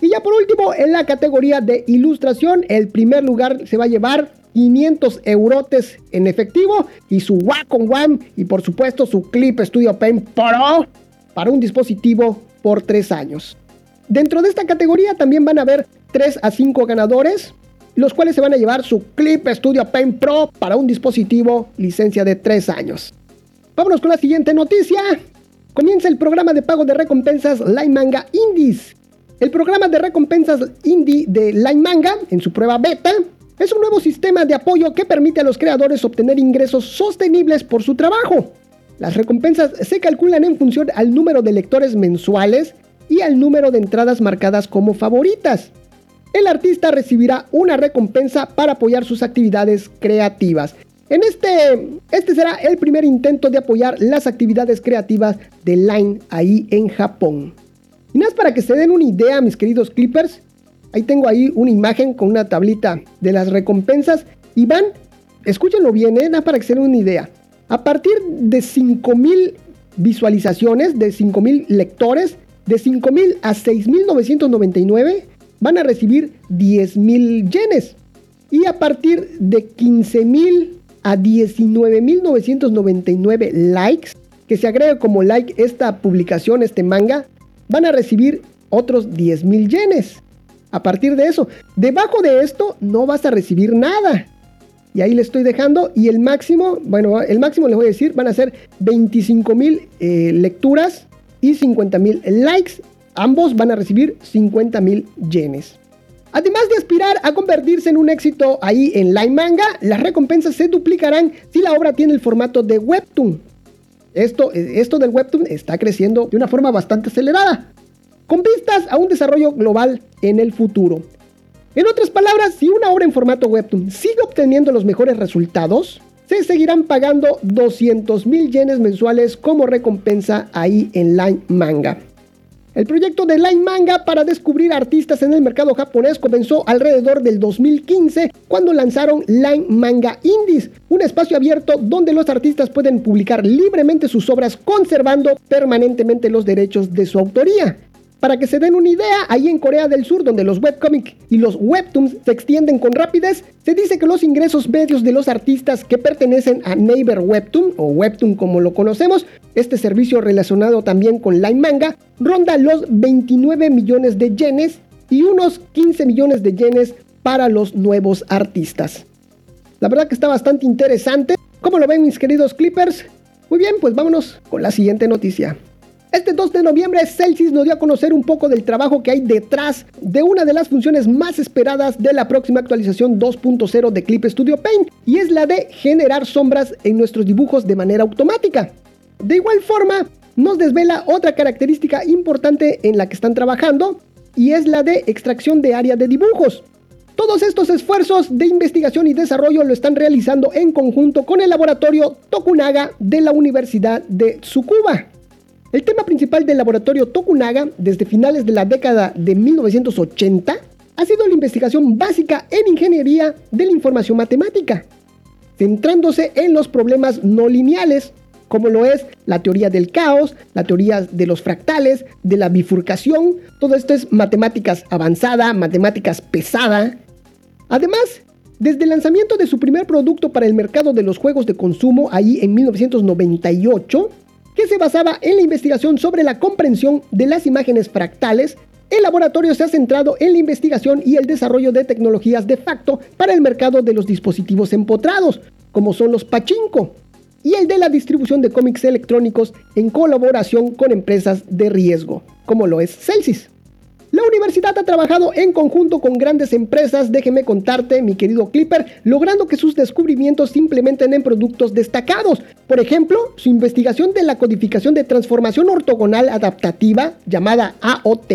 Y ya por último, en la categoría de ilustración, el primer lugar se va a llevar 500 eurotes en efectivo y su Wacom One y por supuesto su Clip Studio Paint Pro para un dispositivo por 3 años. Dentro de esta categoría también van a ver 3 a 5 ganadores los cuales se van a llevar su Clip Studio Paint Pro para un dispositivo licencia de 3 años. Vámonos con la siguiente noticia. Comienza el programa de pago de recompensas Line Manga Indies. El programa de recompensas indie de Line Manga, en su prueba beta, es un nuevo sistema de apoyo que permite a los creadores obtener ingresos sostenibles por su trabajo. Las recompensas se calculan en función al número de lectores mensuales y al número de entradas marcadas como favoritas el artista recibirá una recompensa para apoyar sus actividades creativas. En este, este será el primer intento de apoyar las actividades creativas de Line ahí en Japón. Y nada para que se den una idea, mis queridos clippers, ahí tengo ahí una imagen con una tablita de las recompensas y van escúchenlo bien, ¿eh? para que se den una idea. A partir de 5000 visualizaciones, de 5000 lectores, de 5000 a 6999 van a recibir 10000 yenes. Y a partir de 15000 a 19.999 likes, que se agrega como like esta publicación, este manga, van a recibir otros 10.000 yenes. A partir de eso, debajo de esto no vas a recibir nada. Y ahí le estoy dejando. Y el máximo, bueno, el máximo les voy a decir, van a ser 25.000 eh, lecturas y 50.000 likes. Ambos van a recibir 50.000 yenes. Además de aspirar a convertirse en un éxito ahí en Line Manga, las recompensas se duplicarán si la obra tiene el formato de Webtoon. Esto, esto del Webtoon está creciendo de una forma bastante acelerada, con vistas a un desarrollo global en el futuro. En otras palabras, si una obra en formato Webtoon sigue obteniendo los mejores resultados, se seguirán pagando 200 mil yenes mensuales como recompensa ahí en Line Manga. El proyecto de Line Manga para descubrir artistas en el mercado japonés comenzó alrededor del 2015 cuando lanzaron Line Manga Indies, un espacio abierto donde los artistas pueden publicar libremente sus obras conservando permanentemente los derechos de su autoría. Para que se den una idea, ahí en Corea del Sur, donde los webcomics y los webtoons se extienden con rapidez, se dice que los ingresos medios de los artistas que pertenecen a Neighbor Webtoon, o Webtoon como lo conocemos, este servicio relacionado también con Line Manga, ronda los 29 millones de yenes y unos 15 millones de yenes para los nuevos artistas. La verdad que está bastante interesante. ¿Cómo lo ven mis queridos clippers? Muy bien, pues vámonos con la siguiente noticia. Este 2 de noviembre, Celsius nos dio a conocer un poco del trabajo que hay detrás de una de las funciones más esperadas de la próxima actualización 2.0 de Clip Studio Paint, y es la de generar sombras en nuestros dibujos de manera automática. De igual forma, nos desvela otra característica importante en la que están trabajando, y es la de extracción de área de dibujos. Todos estos esfuerzos de investigación y desarrollo lo están realizando en conjunto con el laboratorio Tokunaga de la Universidad de Tsukuba. El tema principal del laboratorio Tokunaga desde finales de la década de 1980 ha sido la investigación básica en ingeniería de la información matemática, centrándose en los problemas no lineales, como lo es la teoría del caos, la teoría de los fractales, de la bifurcación, todo esto es matemáticas avanzada, matemáticas pesada. Además, desde el lanzamiento de su primer producto para el mercado de los juegos de consumo, ahí en 1998, que se basaba en la investigación sobre la comprensión de las imágenes fractales, el laboratorio se ha centrado en la investigación y el desarrollo de tecnologías de facto para el mercado de los dispositivos empotrados, como son los pachinko, y el de la distribución de cómics electrónicos en colaboración con empresas de riesgo, como lo es Celsius. La universidad ha trabajado en conjunto con grandes empresas, déjeme contarte, mi querido Clipper, logrando que sus descubrimientos se implementen en productos destacados. Por ejemplo, su investigación de la codificación de transformación ortogonal adaptativa, llamada AOT,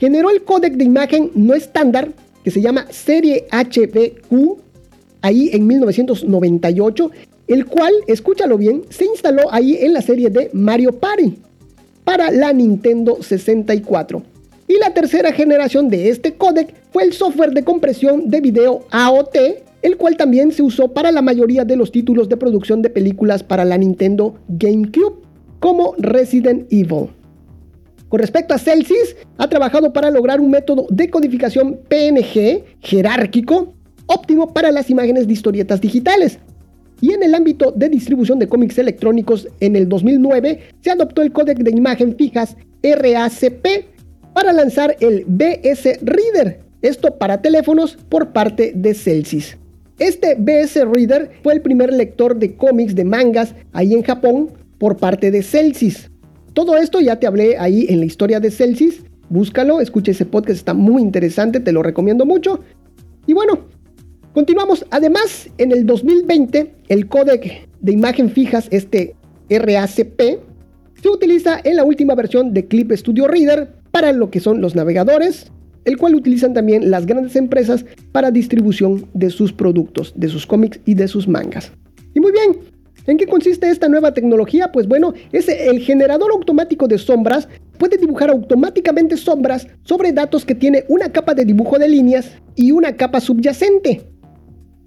generó el códec de imagen no estándar que se llama Serie HBQ, ahí en 1998, el cual, escúchalo bien, se instaló ahí en la serie de Mario Party para la Nintendo 64. Y la tercera generación de este códec fue el software de compresión de video AOT, el cual también se usó para la mayoría de los títulos de producción de películas para la Nintendo GameCube, como Resident Evil. Con respecto a Celsius, ha trabajado para lograr un método de codificación PNG jerárquico óptimo para las imágenes de historietas digitales. Y en el ámbito de distribución de cómics electrónicos, en el 2009 se adoptó el códec de imagen fijas RACP, para lanzar el BS Reader, esto para teléfonos por parte de Celsius. Este BS Reader fue el primer lector de cómics de mangas ahí en Japón por parte de Celsius. Todo esto ya te hablé ahí en la historia de Celsius. Búscalo, escucha ese podcast, está muy interesante, te lo recomiendo mucho. Y bueno, continuamos. Además, en el 2020, el códec de imagen fijas, este RACP, se utiliza en la última versión de Clip Studio Reader para lo que son los navegadores, el cual utilizan también las grandes empresas para distribución de sus productos, de sus cómics y de sus mangas. Y muy bien, ¿en qué consiste esta nueva tecnología? Pues bueno, es el generador automático de sombras puede dibujar automáticamente sombras sobre datos que tiene una capa de dibujo de líneas y una capa subyacente.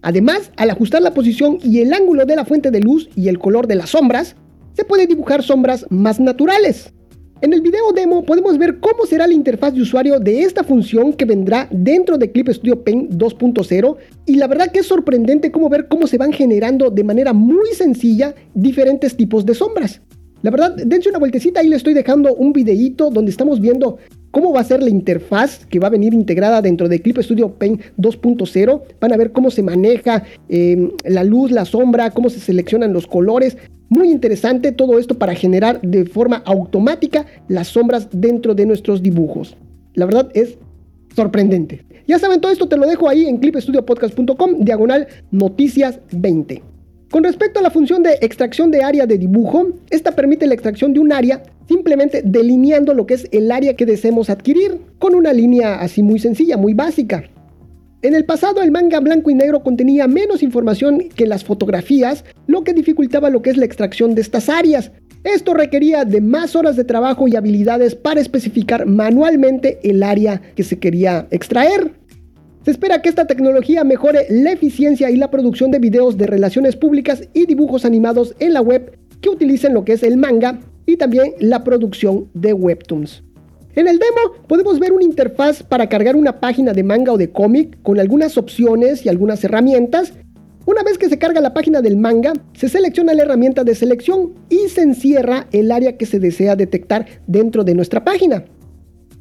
Además, al ajustar la posición y el ángulo de la fuente de luz y el color de las sombras, se puede dibujar sombras más naturales. En el video demo podemos ver cómo será la interfaz de usuario de esta función que vendrá dentro de Clip Studio Paint 2.0 y la verdad que es sorprendente cómo ver cómo se van generando de manera muy sencilla diferentes tipos de sombras. La verdad, dense una vueltecita, ahí le estoy dejando un videíto donde estamos viendo cómo va a ser la interfaz que va a venir integrada dentro de Clip Studio Paint 2.0. Van a ver cómo se maneja em, la luz, la sombra, cómo se seleccionan los colores. Muy interesante todo esto para generar de forma automática las sombras dentro de nuestros dibujos. La verdad es sorprendente. Ya saben, todo esto te lo dejo ahí en clipstudiopodcast.com, diagonal noticias 20. Con respecto a la función de extracción de área de dibujo, esta permite la extracción de un área simplemente delineando lo que es el área que deseemos adquirir, con una línea así muy sencilla, muy básica. En el pasado el manga blanco y negro contenía menos información que las fotografías, lo que dificultaba lo que es la extracción de estas áreas. Esto requería de más horas de trabajo y habilidades para especificar manualmente el área que se quería extraer. Se espera que esta tecnología mejore la eficiencia y la producción de videos de relaciones públicas y dibujos animados en la web que utilicen lo que es el manga y también la producción de webtoons. En el demo podemos ver una interfaz para cargar una página de manga o de cómic con algunas opciones y algunas herramientas. Una vez que se carga la página del manga, se selecciona la herramienta de selección y se encierra el área que se desea detectar dentro de nuestra página.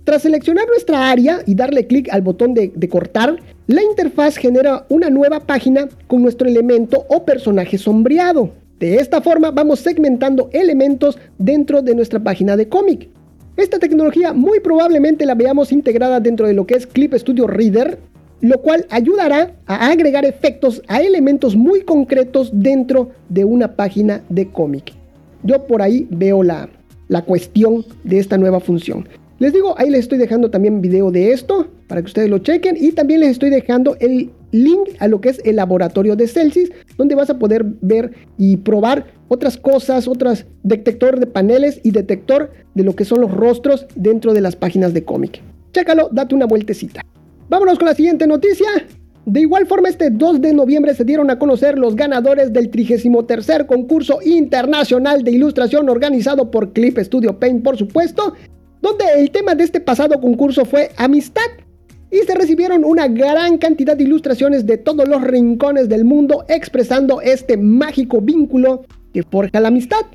Tras seleccionar nuestra área y darle clic al botón de, cortar, la interfaz genera una nueva página con nuestro elemento o personaje sombreado. De esta forma vamos segmentando elementos dentro de nuestra página de cómic. Esta tecnología muy probablemente la veamos integrada dentro de lo que es Clip Studio Reader, lo cual ayudará a agregar efectos a elementos muy concretos dentro de una página de cómic. Yo por ahí veo la, la cuestión de esta nueva función. Les digo, ahí les estoy dejando también video de esto para que ustedes lo chequen y también les estoy dejando el link a lo que es el laboratorio de Celsius donde vas a poder ver y probar otras cosas, otras detector de paneles y detector de lo que son los rostros dentro de las páginas de cómic. Chécalo, date una vueltecita. Vámonos con la siguiente noticia. De igual forma, este 2 de noviembre se dieron a conocer los ganadores del 33 concurso internacional de ilustración organizado por Clip Studio Paint, por supuesto, donde el tema de este pasado concurso fue amistad. Y se recibieron una gran cantidad de ilustraciones de todos los rincones del mundo expresando este mágico vínculo que forja la amistad.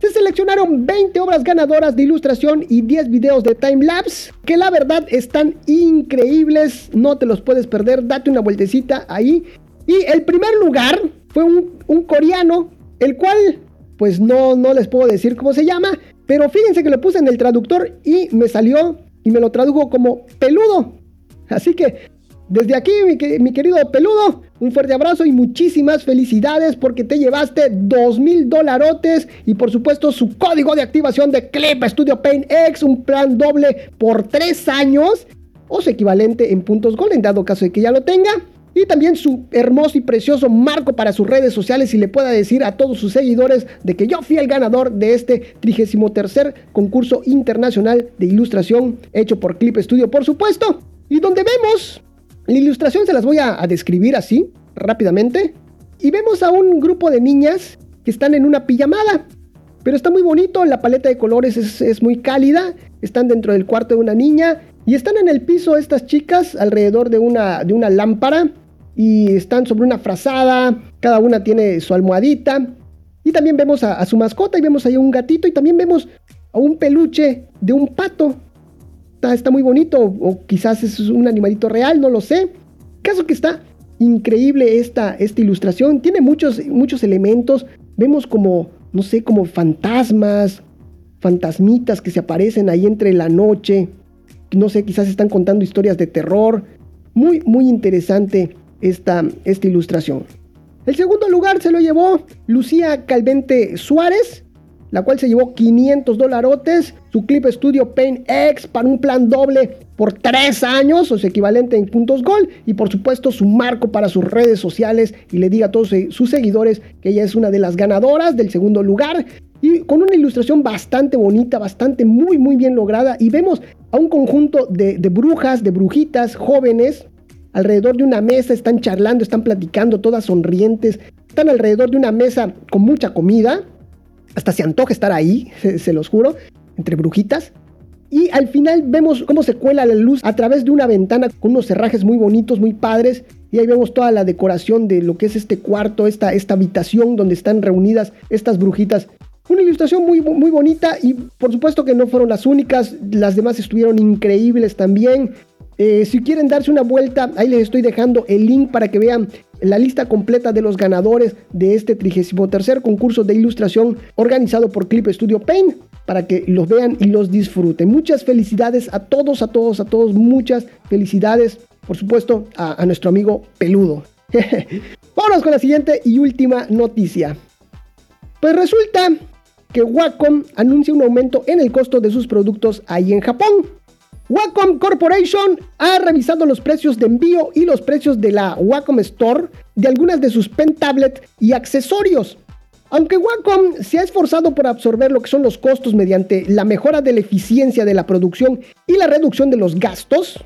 Se seleccionaron 20 obras ganadoras de ilustración y 10 videos de timelapse que la verdad están increíbles, no te los puedes perder, date una vueltecita ahí. Y el primer lugar fue un, un coreano, el cual pues no, no les puedo decir cómo se llama, pero fíjense que lo puse en el traductor y me salió y me lo tradujo como peludo. Así que desde aquí, mi, querido peludo, un fuerte abrazo y muchísimas felicidades porque te llevaste dos mil dolarotes y por supuesto su código de activación de Clip Studio Paint X, un plan doble por tres años o su equivalente en puntos Gold en dado caso de que ya lo tenga y también su hermoso y precioso marco para sus redes sociales y le pueda decir a todos sus seguidores de que yo fui el ganador de este 33 concurso internacional de ilustración hecho por Clip Studio, por supuesto, y donde vemos la ilustración se las voy a, describir así rápidamente y vemos a un grupo de niñas que están en una pijamada. Pero está muy bonito, la paleta de colores es, es, muy cálida, están dentro del cuarto de una niña y están en el piso estas chicas alrededor de una, de una lámpara y están sobre una frazada, cada una tiene su almohadita. Y también vemos a, su mascota y vemos ahí un gatito y también vemos a un peluche de un pato. Está, muy bonito o quizás es un animalito real, no lo sé. Caso que está increíble esta, esta ilustración. Tiene muchos, muchos elementos. Vemos como, no sé, como fantasmas, fantasmitas que se aparecen ahí entre la noche. No sé, quizás están contando historias de terror. Muy, muy interesante esta, esta ilustración. El segundo lugar se lo llevó Lucía Calvente Suárez, la cual se llevó 500 dolarotes, su Clip Studio Paint X para un plan doble por 3 años, o sea, equivalente en puntos gol, y por supuesto su marco para sus redes sociales y le diga a todos sus seguidores que ella es una de las ganadoras del segundo lugar. Y con una ilustración bastante bonita, bastante muy muy bien lograda. Y vemos a un conjunto de, de brujas, de brujitas jóvenes, alrededor de una mesa, están charlando, están platicando, todas sonrientes, están alrededor de una mesa con mucha comida, hasta se antoja estar ahí, (laughs) se, los juro, entre brujitas. Y al final vemos cómo se cuela la luz a través de una ventana con unos cerrajes muy bonitos, muy padres. Y ahí vemos toda la decoración de lo que es este cuarto, esta, esta habitación donde están reunidas estas brujitas. Una ilustración muy, muy bonita y por supuesto que no fueron las únicas, las demás estuvieron increíbles también. Eh, si quieren darse una vuelta, ahí les estoy dejando el link para que vean la lista completa de los ganadores de este 33 concurso de ilustración organizado por Clip Studio Paint para que los vean y los disfruten. Muchas felicidades a todos, a todos, a todos. Muchas felicidades, por supuesto, a, a nuestro amigo Peludo. (laughs) Vámonos con la siguiente y última noticia. Pues resulta que Wacom anuncia un aumento en el costo de sus productos ahí en Japón. Wacom Corporation ha revisado los precios de envío y los precios de la Wacom Store de algunas de sus pen tablet y accesorios. Aunque Wacom se ha esforzado por absorber lo que son los costos mediante la mejora de la eficiencia de la producción y la reducción de los gastos,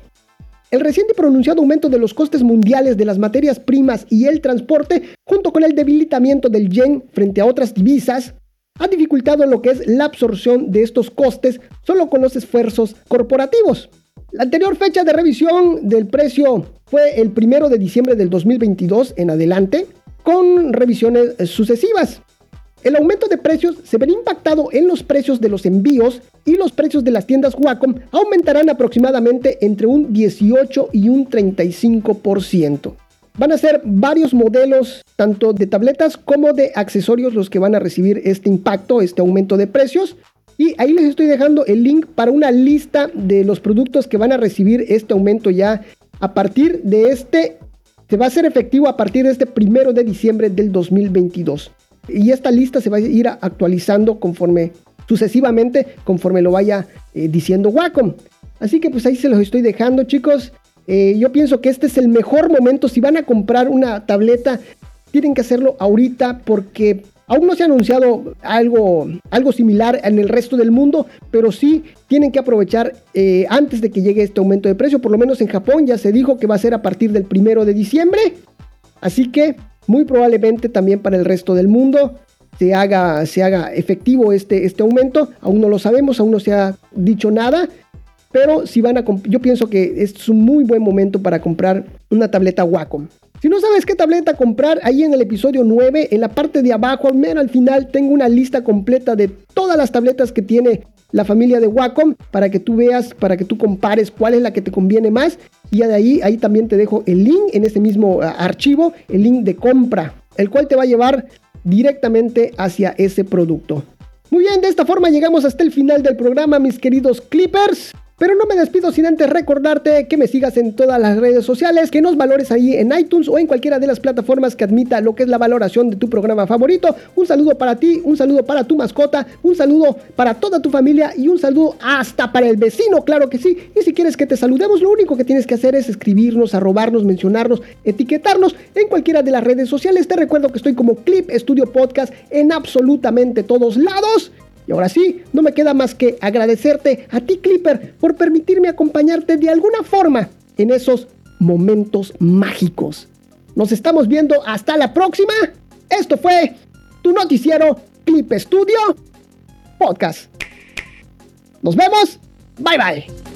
el reciente pronunciado aumento de los costes mundiales de las materias primas y el transporte, junto con el debilitamiento del yen frente a otras divisas, ha dificultado lo que es la absorción de estos costes solo con los esfuerzos corporativos. La anterior fecha de revisión del precio fue el primero de diciembre del 2022 en adelante, con revisiones sucesivas. El aumento de precios se verá impactado en los precios de los envíos y los precios de las tiendas Wacom aumentarán aproximadamente entre un 18 y un 35%. Van a ser varios modelos, tanto de tabletas como de accesorios, los que van a recibir este impacto, este aumento de precios. Y ahí les estoy dejando el link para una lista de los productos que van a recibir este aumento ya a partir de este. Se va a hacer efectivo a partir de este primero de diciembre del 2022. Y esta lista se va a ir actualizando conforme, sucesivamente, conforme lo vaya eh, diciendo Wacom. Así que pues ahí se los estoy dejando, chicos. Eh, yo pienso que este es el mejor momento. Si van a comprar una tableta, tienen que hacerlo ahorita porque aún no se ha anunciado algo, algo similar en el resto del mundo, pero sí tienen que aprovechar eh, antes de que llegue este aumento de precio. Por lo menos en Japón ya se dijo que va a ser a partir del primero de diciembre. Así que muy probablemente también para el resto del mundo se haga, se haga efectivo este, este aumento. Aún no lo sabemos, aún no se ha dicho nada. Pero si van a yo pienso que es un muy buen momento para comprar una tableta Wacom. Si no sabes qué tableta comprar, ahí en el episodio 9, en la parte de abajo, al menos al final, tengo una lista completa de todas las tabletas que tiene la familia de Wacom para que tú veas, para que tú compares cuál es la que te conviene más. Y de ahí, ahí también te dejo el link en este mismo ah, archivo, el link de compra, el cual te va a llevar directamente hacia ese producto. Muy bien, de esta forma llegamos hasta el final del programa, mis queridos Clippers. Pero no me despido sin antes recordarte que me sigas en todas las redes sociales, que nos valores ahí en iTunes o en cualquiera de las plataformas que admita lo que es la valoración de tu programa favorito. Un saludo para ti, un saludo para tu mascota, un saludo para toda tu familia y un saludo hasta para el vecino, claro que sí. Y si quieres que te saludemos, lo único que tienes que hacer es escribirnos, arrobarnos, mencionarnos, etiquetarnos en cualquiera de las redes sociales. Te recuerdo que estoy como Clip Studio Podcast en absolutamente todos lados. Y ahora sí, no me queda más que agradecerte a ti Clipper por permitirme acompañarte de alguna forma en esos momentos mágicos. Nos estamos viendo hasta la próxima. Esto fue tu noticiero Clip Studio Podcast. Nos vemos. Bye bye.